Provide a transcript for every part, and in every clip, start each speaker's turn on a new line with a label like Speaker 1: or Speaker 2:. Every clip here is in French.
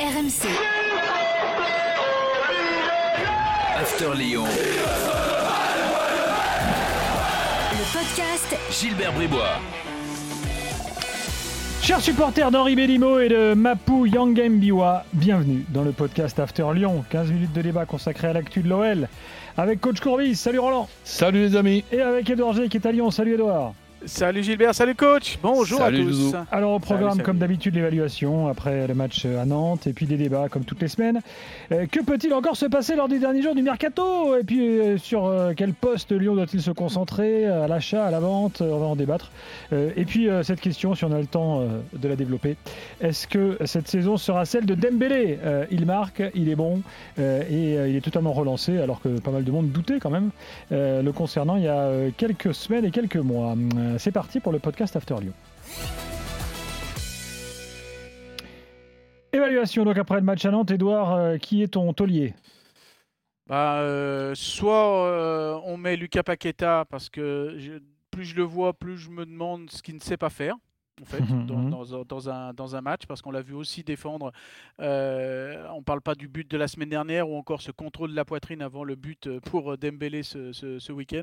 Speaker 1: RMC.
Speaker 2: After Lyon.
Speaker 1: Le podcast
Speaker 2: Gilbert Bribois.
Speaker 3: Chers supporters d'Henri Bellimo et de Mapu Yangembiwa, bienvenue dans le podcast After Lyon. 15 minutes de débat consacré à l'actu de l'OL avec Coach Courbis. Salut Roland.
Speaker 4: Salut les amis.
Speaker 3: Et avec Edouard G qui est à Lyon. Salut Edouard.
Speaker 5: Salut Gilbert, salut coach, bonjour
Speaker 4: Salut,
Speaker 5: à tous.
Speaker 3: Alors au programme,
Speaker 5: Salut, salut.
Speaker 3: comme d'habitude, l'évaluation après le match à Nantes et puis des débats comme toutes les semaines. Euh, que peut-il encore se passer lors des derniers jours du mercato? Et puis euh, sur euh, quel poste Lyon doit-il se concentrer? À l'achat, à la vente? On va en débattre. Euh, et puis euh, cette question, si on a le temps euh, de la développer, est-ce que cette saison sera celle de Dembélé? Euh, Il marque, il est bon euh, et euh, il est totalement relancé alors que pas mal de monde doutait quand même euh, le concernant il y a euh, quelques semaines et quelques mois. Euh, C'est parti pour le podcast After Lyon. Évaluation donc après le match à Nantes, Edouard, euh, qui est ton taulier?
Speaker 5: Bah, euh, soit on met Lucas Paqueta parce que plus je le vois, plus je me demande ce qu'il ne sait pas faire. En fait,
Speaker 3: Mhm,
Speaker 5: dans,
Speaker 3: mhm.
Speaker 5: dans- dans un, dans un match, parce qu'on l'a vu aussi défendre. euh, on ne parle pas du but de la semaine dernière ou encore ce contrôle de la poitrine avant le but euh, pour Dembélé ce, ce- ce week-end.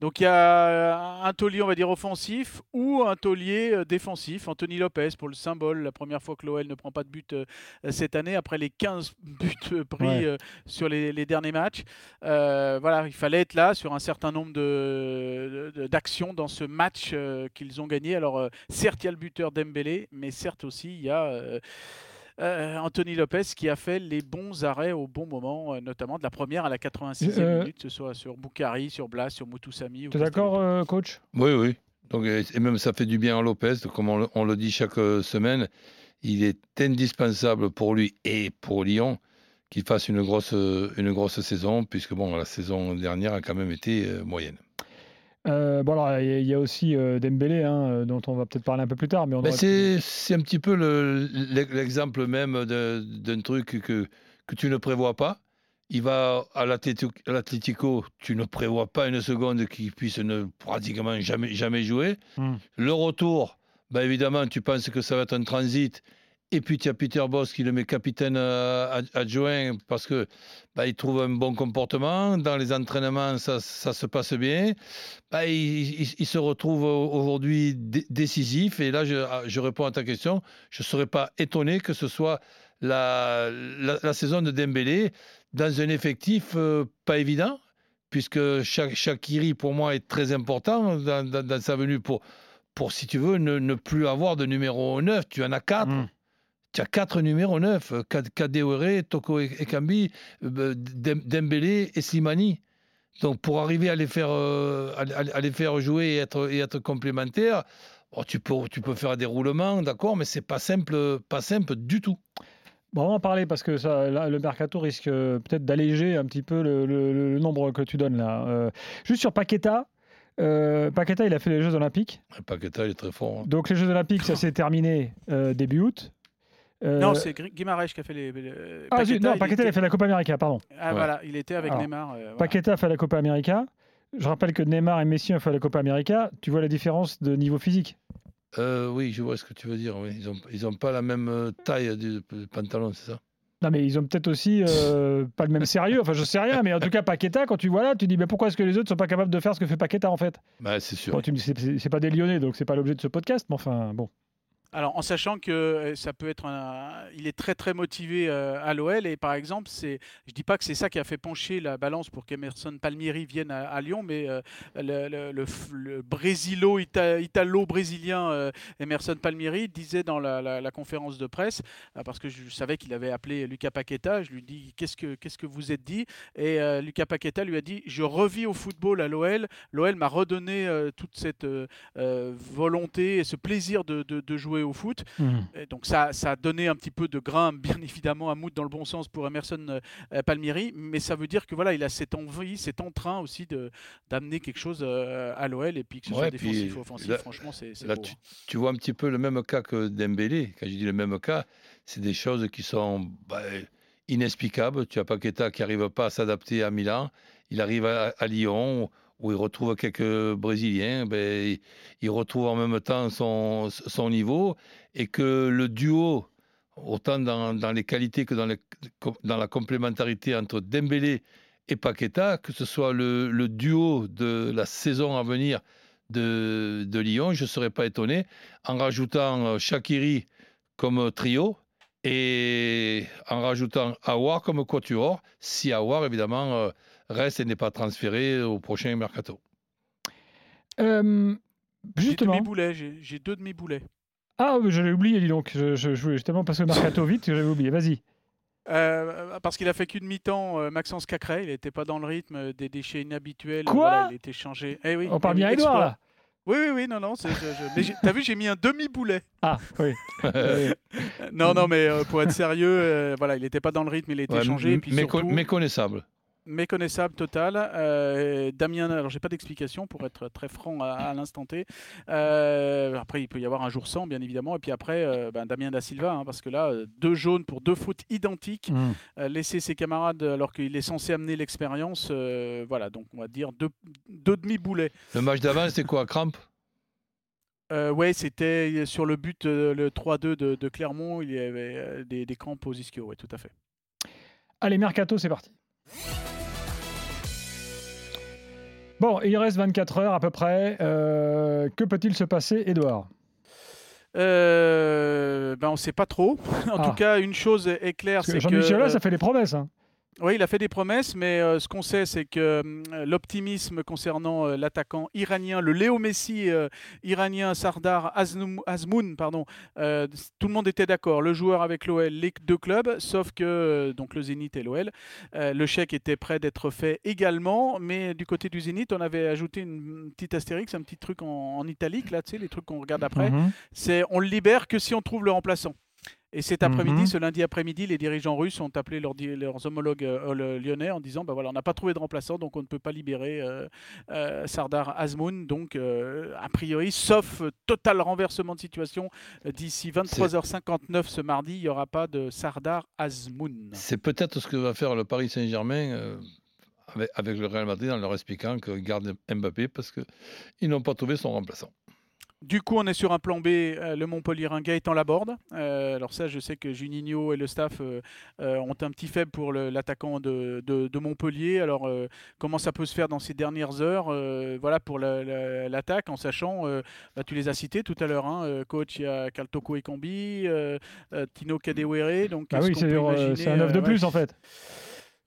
Speaker 5: Donc il y a un taulier, on va dire, offensif ou un taulier euh, défensif. Anthony Lopez pour le symbole, la première fois que l'OL ne prend pas de but euh, cette année, après les 15 buts euh, pris
Speaker 3: Ouais.
Speaker 5: euh, sur les, les derniers matchs. Euh, voilà, il fallait être là sur un certain nombre de- de- d'actions dans ce match euh, qu'ils ont gagné. Alors euh, certes, il y a le buteur Dembélé, mais certes aussi, il y a... euh, euh, Anthony Lopez qui a fait les bons arrêts au bon moment, euh, notamment de la première à la 86e
Speaker 3: Euh,
Speaker 5: minute, que ce soit sur Boukari, sur Blas, sur Moutoussami. ou
Speaker 3: Tu es d'accord, euh, coach?
Speaker 4: Oui, oui. Donc, et même ça fait du bien à Lopez, comme on, le- on le dit chaque semaine. Il est indispensable pour lui et pour Lyon qu'il fasse une grosse, une grosse saison, puisque bon, la saison dernière a quand même été moyenne.
Speaker 3: Euh, Bon alors, il y a- il y, a aussi euh, Dembélé, hein, euh, dont on va peut-être parler un peu plus tard. Mais
Speaker 4: c'est un petit peu le- l'e- l'exemple même d'un truc que, que tu ne prévois pas. Il va à l'Atlético, tu ne prévois pas une seconde qu'il puisse ne pratiquement jamais, jamais jouer.
Speaker 3: Hmm.
Speaker 4: Le retour, ben évidemment, tu penses que ça va être un transit. Et puis tu as Peter Boss qui le met capitaine euh, ad- adjoint parce que ben, il trouve un bon comportement. Dans les entraînements, ça, se passe bien. Ben, il, se retrouve au- aujourd'hui dé- décisif. Et là, je, je réponds à ta question. Je ne serais pas étonné que ce soit la, saison de Dembélé dans un effectif euh, pas évident, puisque chaque, Shaqiri, pour moi, est très important dans, sa venue pour, pour, si tu veux, ne, plus avoir de numéro 9. Tu en as quatre.
Speaker 3: Hmm.
Speaker 4: Tu as quatre numéros 9. Kadewere, Toko Ekambi, euh, Dem- Dembélé et Slimani. Donc pour arriver à les faire, euh, à, les faire jouer et être, et être complémentaires, bon, tu, peux, tu peux faire des roulements, d'accord, mais c'est pas simple, pas simple du tout.
Speaker 3: Bon, on va en parler parce que ça, là, le mercato risque euh, peut-être d'alléger un petit peu le, le- le nombre que tu donnes là. Euh, juste sur Paqueta. euh, Paqueta, il a fait les Jeux Olympiques.
Speaker 4: Paqueta, il est très fort. hein.
Speaker 3: Donc les Jeux Olympiques, ça s'est terminé euh, début août. Euh,
Speaker 5: Non, c'est Guimarães qui a fait les. les-
Speaker 3: Ah, zut, non,
Speaker 5: il
Speaker 3: Paqueta, il a
Speaker 5: était-
Speaker 3: fait la Copa América, pardon.
Speaker 5: Ah,
Speaker 4: Ouais.
Speaker 5: voilà, il était avec
Speaker 3: Alors,
Speaker 5: Neymar. euh, voilà.
Speaker 3: Paqueta a fait la Copa América. Je rappelle que Neymar et Messi ont fait la Copa América. Tu vois la différence de niveau physique?
Speaker 4: Euh, oui, je vois ce que tu veux dire. Oui. Ils n'ont ils ont pas la même euh, taille de, de pantalon, c'est ça?
Speaker 3: Non, mais ils ont peut-être aussi euh, pas le même sérieux. Enfin, je sais rien, mais en tout cas, Paqueta, quand tu vois là, tu dis, mais pourquoi est-ce que les autres sont pas capables de faire ce que fait Paqueta en fait?
Speaker 4: Bah, C'est sûr.
Speaker 3: Bon, tu me dis, c'est- c'est c'est pas des Lyonnais, donc c'est pas l'objet de ce podcast, mais enfin, bon.
Speaker 5: Alors, en sachant que euh, ça peut être un, il est très très motivé euh, à l'OL et par exemple, c'est, je dis pas que c'est ça qui a fait pencher la balance pour qu'Emerson Palmieri vienne à, Lyon, mais euh, le, le, le f- le brésilo ita- italo-brésilien euh, Emerson Palmieri disait dans la, conférence de presse, parce que je savais qu'il avait appelé Lucas Paqueta, je lui dis qu'est-ce que qu'est-ce que vous êtes dit? Et Lucas Paqueta lui a dit je revis au football à l'OL, l'OL m'a redonné toute cette volonté et ce plaisir de jouer au foot. Et donc ça, ça a donné un petit peu de grain, bien évidemment, à moudre dans le bon sens pour Emerson euh, euh, Palmieri, mais ça veut dire que voilà, il a cette envie, cet entrain aussi de d'amener quelque chose euh, à l'OL et puis que ce soit
Speaker 4: Ouais,
Speaker 5: défensif ou offensif.
Speaker 4: là-
Speaker 5: franchement, c'est c'est
Speaker 4: Là,
Speaker 5: beau,
Speaker 4: tu,
Speaker 5: hein.
Speaker 4: tu vois un petit peu le même cas que Dembélé. Quand je dis le même cas, c'est des choses qui sont bah, inexplicables. Tu as Paqueta qui n'arrive pas à s'adapter à Milan. Il arrive à, à Lyon où il retrouve quelques Brésiliens. Ben, il- retrouve en même temps son, son niveau. Et que le duo, autant dans, dans les qualités que dans, dans la complémentarité entre Dembélé et Paqueta, que ce soit le, le duo de la saison à venir de, de Lyon, je ne serais pas étonné, en rajoutant euh, Shakiri comme trio et rajoutant Awar comme quatuor, si Awar évidemment euh, reste et n'est pas transféré au prochain mercato.
Speaker 3: Euh, justement.
Speaker 5: J'ai deux demi-boulets.
Speaker 3: Ah, je l'ai oublié, dis donc. Je, je, je, justement passer au mercato vite, j'avais oublié. Vas-y.
Speaker 5: Euh, parce qu'il a fait qu'une mi-temps, euh, Maxence Cacré, il n'était pas dans le rythme des déchets inhabituels.
Speaker 3: Quoi
Speaker 5: Il était changé. Eh oui,
Speaker 3: On parle
Speaker 5: eh
Speaker 3: bien Edouard là
Speaker 5: oui, oui, oui, non, non. Je, je... Mais t'as vu, j'ai mis un demi-boulet.
Speaker 3: Ah, oui.
Speaker 5: non, non, mais euh, pour être sérieux, euh, voilà, il n'était pas dans le rythme, il a été
Speaker 4: Ouais,
Speaker 5: changé. Et puis surtout,
Speaker 4: méconnaissable.
Speaker 5: Méconnaissable total. Euh, Damien, alors j'ai pas d'explication pour être très franc à, à l'instant T. Euh, après, il peut y avoir un jour sans, bien évidemment. Et puis après, euh, ben, Damien da Silva, hein, parce que là, deux jaunes pour deux fautes identiques.
Speaker 3: Mmh.
Speaker 5: Euh, laisser ses camarades alors qu'il est censé amener l'expérience. euh, voilà, donc on va dire deux, deux demi-boulets.
Speaker 4: Le match d'avant, c'était quoi Cramp
Speaker 5: Euh, ouais, c'était sur le but, euh, le 3-2 de, de Clermont, il y avait euh, des, des crampes aux ischios, ouais, tout à fait.
Speaker 3: Allez, mercato, c'est parti. Bon, il reste 24 heures à peu près. Euh, que peut-il se passer, Edouard
Speaker 5: Euh, ben on sait pas trop. en
Speaker 3: Ah.
Speaker 5: tout cas, une chose est claire,
Speaker 3: que
Speaker 5: c'est que
Speaker 3: Jean-Michel,
Speaker 5: euh,
Speaker 3: ça fait des promesses. hein.
Speaker 5: Oui, il a fait des promesses, mais euh, ce qu'on sait, c'est que hum, l'optimisme concernant euh, l'attaquant iranien, le Léo Messi euh, iranien Sardar Aznoum- Azmoun, pardon, euh, tout le monde était d'accord. Le joueur avec l'OL, les deux clubs, sauf que euh, donc le Zénith et l'OL, euh, le chèque était prêt d'être fait également, mais du côté du Zénith, on avait ajouté une petite astérix, un petit truc en, en italique là, tu sais, les trucs qu'on regarde après.
Speaker 3: Mhm.
Speaker 5: C'est on le libère que si on trouve le remplaçant. Et cet après-midi,
Speaker 3: Mhm.
Speaker 5: ce lundi après-midi, les dirigeants russes ont appelé leurs, di- leurs homologues euh, le- lyonnais en disant bah voilà, on n'a pas trouvé de remplaçant, donc on ne peut pas libérer euh, euh, Sardar Azmoun. Donc, euh, a priori, sauf euh, total renversement de situation, euh, d'ici 23h59 ce mardi, il n'y aura pas de Sardar Azmoun.
Speaker 4: C'est peut-être ce que va faire le Paris Saint-Germain euh, avec, avec le Real Madrid en leur expliquant qu'ils gardent Mbappé parce qu'ils n'ont pas trouvé son remplaçant.
Speaker 5: Du coup, on est sur un plan B, euh, le Montpellier Gaëtan Laborde. Euh, alors ça, je sais que Juninho et le staff euh, ont un petit faible pour l'attaquant de, de- de Montpellier. Alors, euh, comment ça peut se faire dans ces dernières heures Voilà, pour la- la- l'attaque, en sachant, bah, tu les as cités tout à l'heure, hein, coach, il y a Kaltoko euh, euh, Tino Kadewere. Donc,
Speaker 3: Ah oui, c'est un œuf de
Speaker 5: ouais,
Speaker 3: plus en fait.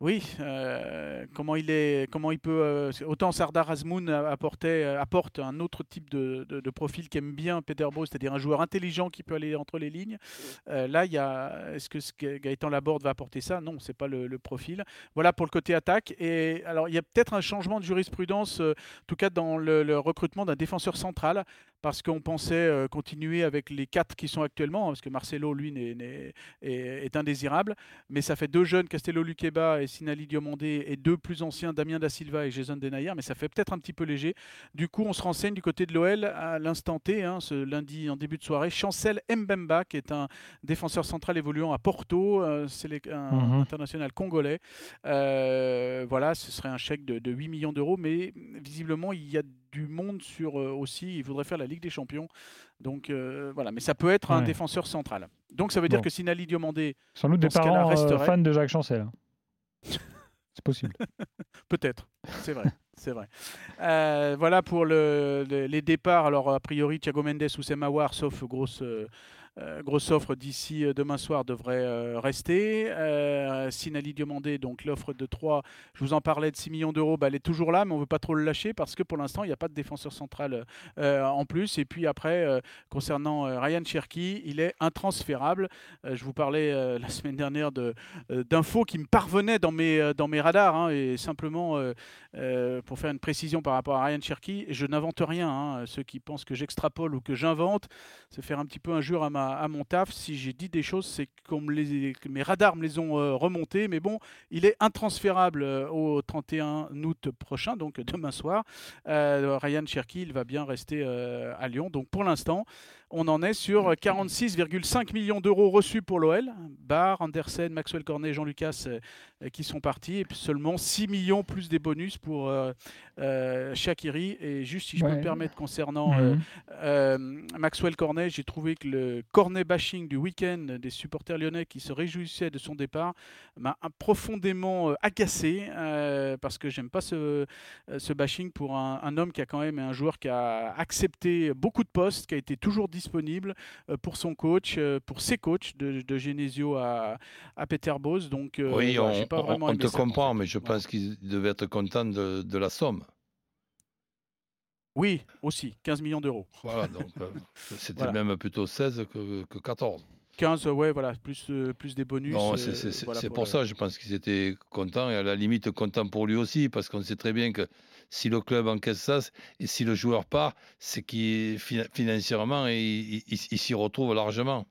Speaker 5: Oui, euh, comment il est, comment il peut euh, autant Sardar Azmoun euh, apporte un autre type de, de- de profil qu'aime bien Peter Bro, c'est-à-dire un joueur intelligent qui peut aller entre les lignes. Là, il y a, est-ce que Gaëtan Laborde va apporter ça? Non, c'est pas le, profil. Voilà pour le côté attaque. Et alors, il y a peut-être un changement de jurisprudence, en tout cas dans le, recrutement d'un défenseur central, parce qu'on pensait continuer avec les quatre qui sont actuellement, hein, parce que Marcelo, lui, n'est- est, est indésirable. Mais ça fait deux jeunes, Castello Luqueba et Sinali Diomandé, et deux plus anciens, Damien Da Silva et Jason Denayer, mais ça fait peut-être un petit peu léger. Du coup, on se renseigne du côté de l'OL à l'instant T, hein, ce lundi en début de soirée. Chancel Mbemba, qui est un défenseur central évoluant à Porto, euh, c'est les- un
Speaker 3: Mhm.
Speaker 5: international congolais. Euh, voilà, ce serait un chèque de, de 8 millions d'euros, mais visiblement, il y a du monde sur euh, aussi. Il voudrait faire la Ligue des Champions. Donc euh, voilà, mais ça peut être un défenseur central. Donc ça veut dire que Sinali Diomandé,
Speaker 3: Sans doute des parents euh, fans de Jacques Chancel. C'est possible.
Speaker 5: Peut-être, c'est vrai, c'est vrai. Euh, voilà pour le- le- les départs. Alors a priori, Thiago Mendes ou Semawar, sauf grosse, euh, euh, grosse offre d'ici euh, demain soir, devrait euh, rester. Euh, Sinali Diomandé, donc l'offre de 3, je vous en parlais de 6 millions d'euros, bah, elle est toujours là, mais on ne veut pas trop le lâcher parce que pour l'instant, il n'y a pas de défenseur central euh, en plus. Et puis après, euh, concernant euh, Ryan Cherky, il est intransférable. Euh, je vous parlais euh, la semaine dernière de, euh, d'infos qui me parvenaient dans mes, euh, dans mes radars. hein, et simplement, euh, euh, pour faire une précision par rapport à Ryan Cherky, je n'invente rien. hein. Ceux qui pensent que j'extrapole ou que j'invente, c'est faire un petit peu injure à, ma, à mon taf. Si j'ai dit des choses, c'est que mes radars me les ont euh, remontés. Mais bon, il est intransférable euh, au 31 août prochain, donc demain soir. Euh, Ryan Cherky, il va bien rester euh, à Lyon. Donc pour l'instant, on en est sur 46,5 millions d'euros reçus pour l'OL. Barr, Andersen, Maxwell Cornet, Jean Lucas euh, qui sont partis. Et seulement 6 millions plus des bonus pour euh, euh, Shakiri. Et juste si je peux me permettre concernant mhm. Maxwell Cornet, j'ai trouvé que le Cornet bashing du week-end des supporters lyonnais qui se réjouissaient de son départ m'a profondément agacé parce que j'aime pas ce, ce bashing pour un, un, homme qui a quand même un joueur qui a accepté beaucoup de postes, qui a été toujours disponible pour son coach, pour ses coachs de, de Genesio à, à Peter Bose. Donc,
Speaker 4: oui, on, on, te comprend, mais je pense qu'il devait être content de, la somme.
Speaker 5: Oui, aussi, 15 millions d'euros.
Speaker 4: Voilà, donc euh, c'était même plutôt 16 que, 14.
Speaker 5: 15, ouais, voilà, plus, euh, plus des bonus.
Speaker 4: Non, c'est euh, pour, ça, je pense qu'ils étaient contents et à la limite contents pour lui aussi, parce qu'on sait très bien que si le club encaisse ça et si le joueur part, c'est qu'il financièrement il s'y retrouve largement.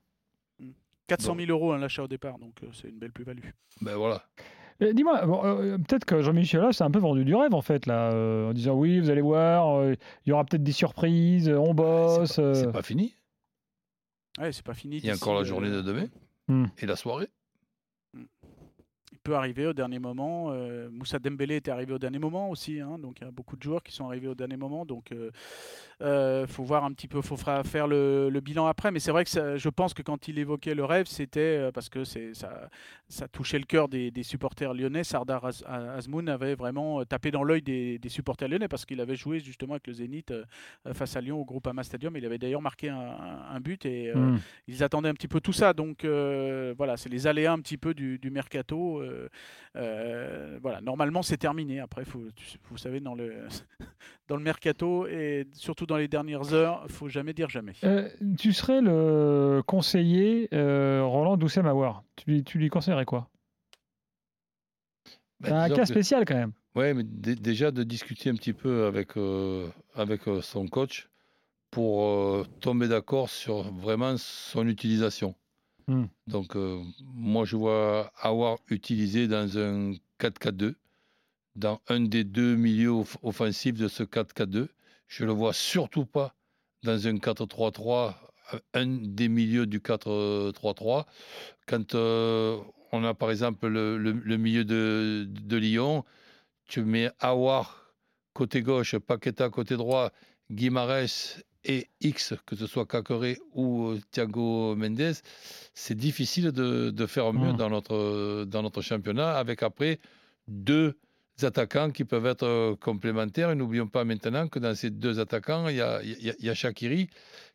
Speaker 5: 400 000 euros un l'achat au départ, donc euh, c'est une belle plus-value.
Speaker 4: Ben voilà.
Speaker 3: Dis-moi, euh, peut-être que Jean-Michel là, c'est un peu vendu du rêve en fait là, euh, en disant oui, vous allez voir, il y aura peut-être des surprises, on bosse.
Speaker 4: C'est pas, fini.
Speaker 5: Ouais, c'est pas fini.
Speaker 4: Il y a encore la journée de demain hmm. et la soirée.
Speaker 5: Peut arriver au dernier moment. Moussa Dembélé était arrivé au dernier moment aussi, hein, donc il y a beaucoup de joueurs qui sont arrivés au dernier moment, donc il euh, faut voir un petit peu, faut faire le, bilan après. Mais c'est vrai que je pense que quand il évoquait le rêve, c'était euh, parce que ça, ça touchait le cœur des, supporters lyonnais. Sardar Azmoun avait vraiment euh, tapé dans l'œil des, supporters lyonnais parce qu'il avait joué justement avec le Zénith face à Lyon au groupe Ama Stadium. Il avait d'ailleurs marqué un, but et hmm. ils attendaient un petit peu tout ça. Donc voilà, c'est les aléas un petit peu du, mercato. Voilà, normalement c'est terminé. Après, faut, vous savez, dans le, dans le mercato et surtout dans les dernières heures, il faut jamais dire jamais.
Speaker 3: Euh, tu serais le conseiller euh, Roland Doucet Mawar. Tu, tu lui conseillerais quoi? Bah, un cas spécial quand même.
Speaker 4: Oui, mais déjà de discuter un petit peu avec, euh, avec son coach pour tomber d'accord sur vraiment son utilisation. Hmm. Donc, moi, je vois avoir utilisé dans un 4-4-2 dans un des deux milieux offensifs de ce 4-4-2. Je le vois surtout pas dans un 4-3-3, un des milieux du 4-3-3. Quand euh, on a par exemple le, milieu de, de, Lyon, tu mets Awar côté gauche, Paqueta côté droit, Guimarães et X, que ce soit Cacoré ou euh, Thiago Mendes, c'est difficile de, de, faire mieux mmh. dans, notre, dans notre championnat avec après deux attaquants qui peuvent être euh, complémentaires. Et n'oublions pas maintenant que dans ces deux attaquants, il y a, il y a, Shakiri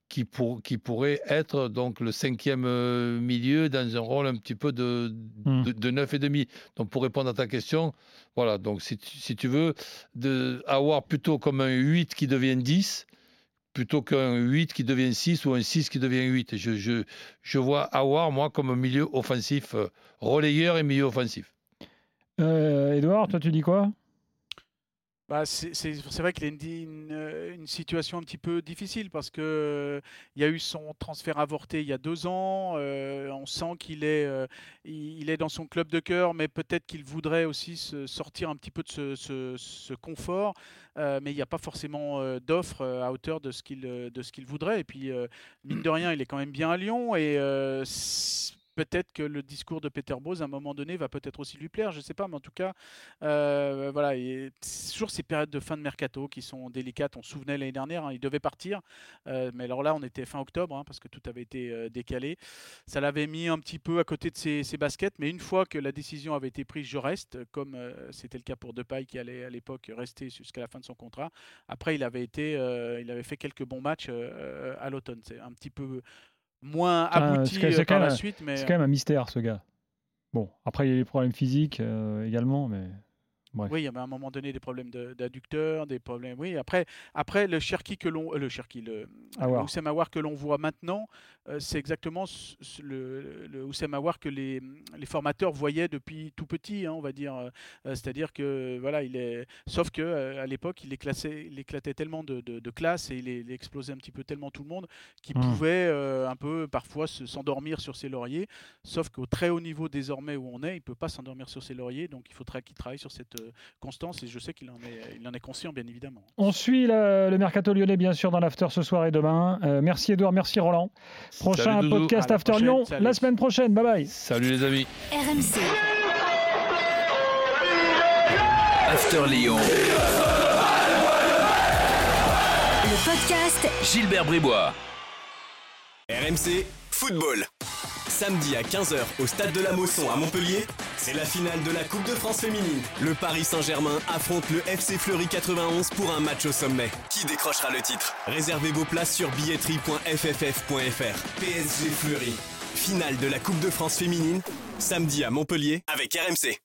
Speaker 4: qui, pour, qui pourrait être donc le cinquième euh, milieu dans un rôle un petit peu de, hmm. de, neuf et demi. Donc pour répondre à ta question, voilà, donc si tu, si tu veux, de, avoir plutôt comme un 8 qui devient 10, plutôt qu'un 8 qui devient 6 ou un 6 qui devient 8. Je, je, je vois avoir, moi, comme milieu offensif, euh, relayeur et milieu offensif.
Speaker 3: Euh, Edouard, toi tu dis quoi?
Speaker 5: Bah, c'est vrai qu'il a une, une, situation un petit peu difficile parce que euh, il y a eu son transfert avorté il y a deux ans. Euh, on sent qu'il est, euh, il est dans son club de cœur, mais peut-être qu'il voudrait aussi sortir un petit peu de ce, confort. mais il n'y a pas forcément d'offre à hauteur de ce qu'il de voudrait. Et puis mine de rien, il est quand même bien à Lyon peut-être que le discours de Peter Bose, à un moment donné, va peut-être aussi lui plaire, je ne sais pas, mais en tout cas, euh, voilà, c'est toujours ces périodes de fin de mercato qui sont délicates. On se souvenait l'année dernière, hein, il devait partir, euh, mais alors là, on était fin octobre, hein, parce que tout avait été euh, décalé. Ça l'avait mis un petit peu à côté de ses, baskets, mais une fois que la décision avait été prise, je reste, comme c'était le cas pour Depay qui allait à l'époque rester jusqu'à la fin de son contrat. Après, il avait été, il avait fait quelques bons matchs à l'automne. C'est un petit peu moins abouti euh, par la suite. Mais...
Speaker 3: C'est quand même un mystère, ce gars. Bon, après, il y a des problèmes physiques euh, également, mais
Speaker 5: oui, il y avait à un moment donné des problèmes d'adducteurs, des problèmes. Oui, après, après le Cherki que l'on, euh, le Cherki, le, Oussem que l'on voit maintenant, euh, c'est exactement le, le Oussem que les, les, formateurs voyaient depuis tout petit, hein, on va dire. Euh, c'est-à-dire que voilà, il est, sauf que à l'époque, il, il éclatait tellement de, de, classes et il, explosait un petit peu tellement tout le monde qu'il hmm. pouvait un peu parfois s'endormir sur ses lauriers. Sauf qu'au très haut niveau désormais où on est, il peut pas s'endormir sur ses lauriers, donc il faudrait qu'il travaille sur cette Constance et je sais qu'il en est, il en est conscient bien évidemment.
Speaker 3: On suit le, le mercato lyonnais bien sûr dans l'after ce soir et demain. Euh, merci Edouard, merci Roland. Prochain
Speaker 4: Salut,
Speaker 3: podcast After
Speaker 5: prochaine,
Speaker 3: Lyon
Speaker 5: salut.
Speaker 3: la semaine prochaine. Bye bye.
Speaker 4: Salut les amis.
Speaker 1: RMC.
Speaker 2: After Lyon.
Speaker 1: Le podcast
Speaker 2: Gilbert Bribois.
Speaker 6: RMC Football. Samedi à 15h au stade de la Mosson à Montpellier, c'est la finale de la Coupe de France féminine. Le Paris Saint-Germain affronte le FC Fleury 91 pour un match au sommet. Qui décrochera le titre? Réservez vos places sur billetterie.fff.fr. PSG Fleury. Finale de la Coupe de France féminine, samedi à Montpellier avec RMC.